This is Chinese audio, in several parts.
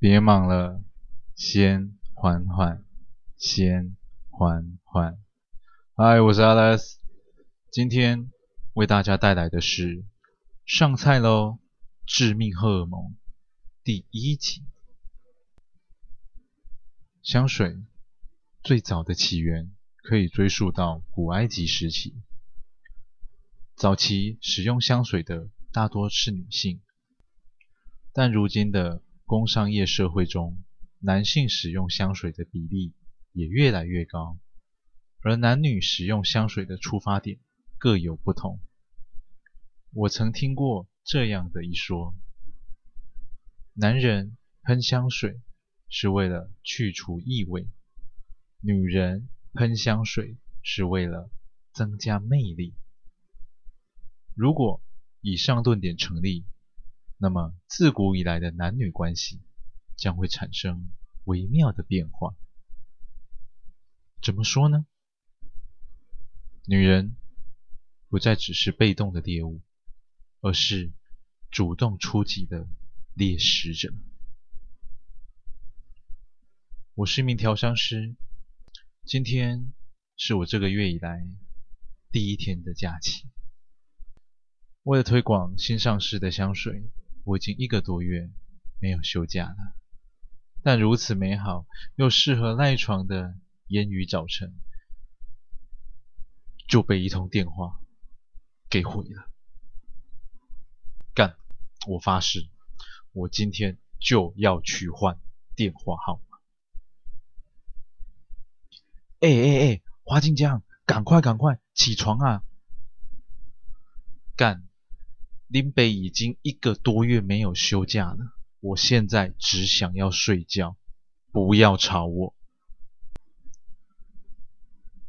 别忙了，先缓缓，先缓缓。嗨，我是 Alex，今天为大家带来的是上菜喽，致命荷尔蒙第一集。香水最早的起源可以追溯到古埃及时期，早期使用香水的大多是女性，但如今的工商业社会中，男性使用香水的比例也越来越高，而男女使用香水的出发点各有不同。我曾听过这样的一说：男人喷香水是为了去除异味，女人喷香水是为了增加魅力。如果以上论点成立，那么，自古以来的男女关系将会产生微妙的变化。怎么说呢？女人不再只是被动的猎物，而是主动出击的猎食者。我是一名调香师，今天是我这个月以来第一天的假期。为了推广新上市的香水。我已经一个多月没有休假了，但如此美好又适合赖床的烟雨早晨，就被一通电话给毁了。干！我发誓，我今天就要去换电话号码。哎哎哎，花静江，赶快赶快起床啊！干！林北已经一个多月没有休假了，我现在只想要睡觉，不要吵我。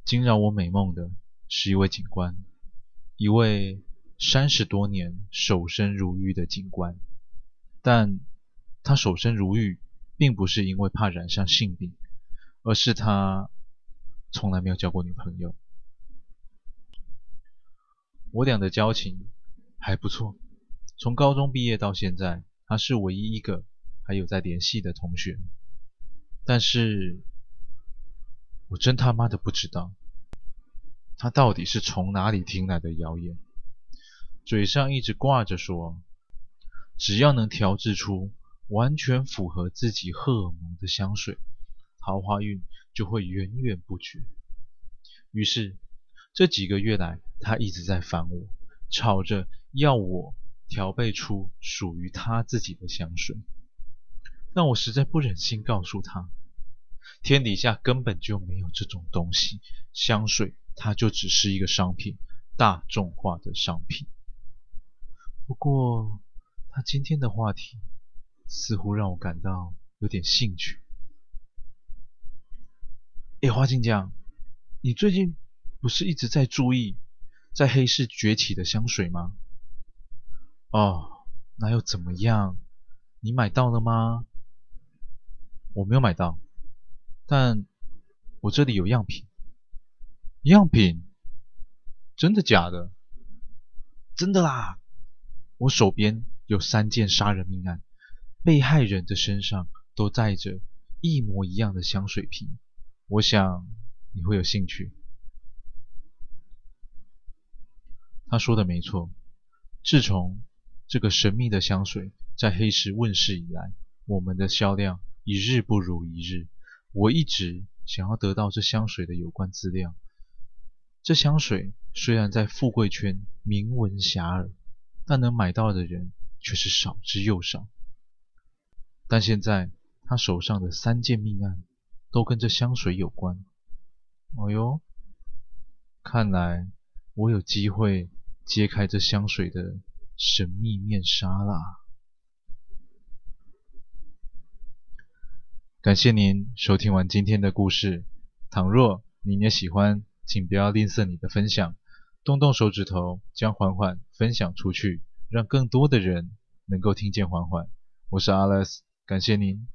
惊扰我美梦的是一位警官，一位三十多年守身如玉的警官，但他守身如玉，并不是因为怕染上性病，而是他从来没有交过女朋友。我俩的交情。还不错，从高中毕业到现在，他是唯一一个还有在联系的同学。但是，我真他妈的不知道，他到底是从哪里听来的谣言，嘴上一直挂着说，只要能调制出完全符合自己荷尔蒙的香水，桃花运就会源源不绝。于是，这几个月来，他一直在烦我，吵着。要我调配出属于他自己的香水，但我实在不忍心告诉他，天底下根本就没有这种东西，香水它就只是一个商品，大众化的商品。不过，他今天的话题似乎让我感到有点兴趣。哎，花静酱，你最近不是一直在注意在黑市崛起的香水吗？哦，那又怎么样？你买到了吗？我没有买到，但我这里有样品。样品？真的假的？真的啦！我手边有三件杀人命案，被害人的身上都带着一模一样的香水瓶，我想你会有兴趣。他说的没错，自从这个神秘的香水在黑市问世以来，我们的销量一日不如一日。我一直想要得到这香水的有关资料。这香水虽然在富贵圈名闻遐迩，但能买到的人却是少之又少。但现在他手上的三件命案都跟这香水有关。哎呦，看来我有机会揭开这香水的神秘面纱啦！感谢您收听完今天的故事。倘若您也喜欢，请不要吝啬你的分享，动动手指头将缓缓分享出去，让更多的人能够听见缓缓。我是 Alex，感谢您。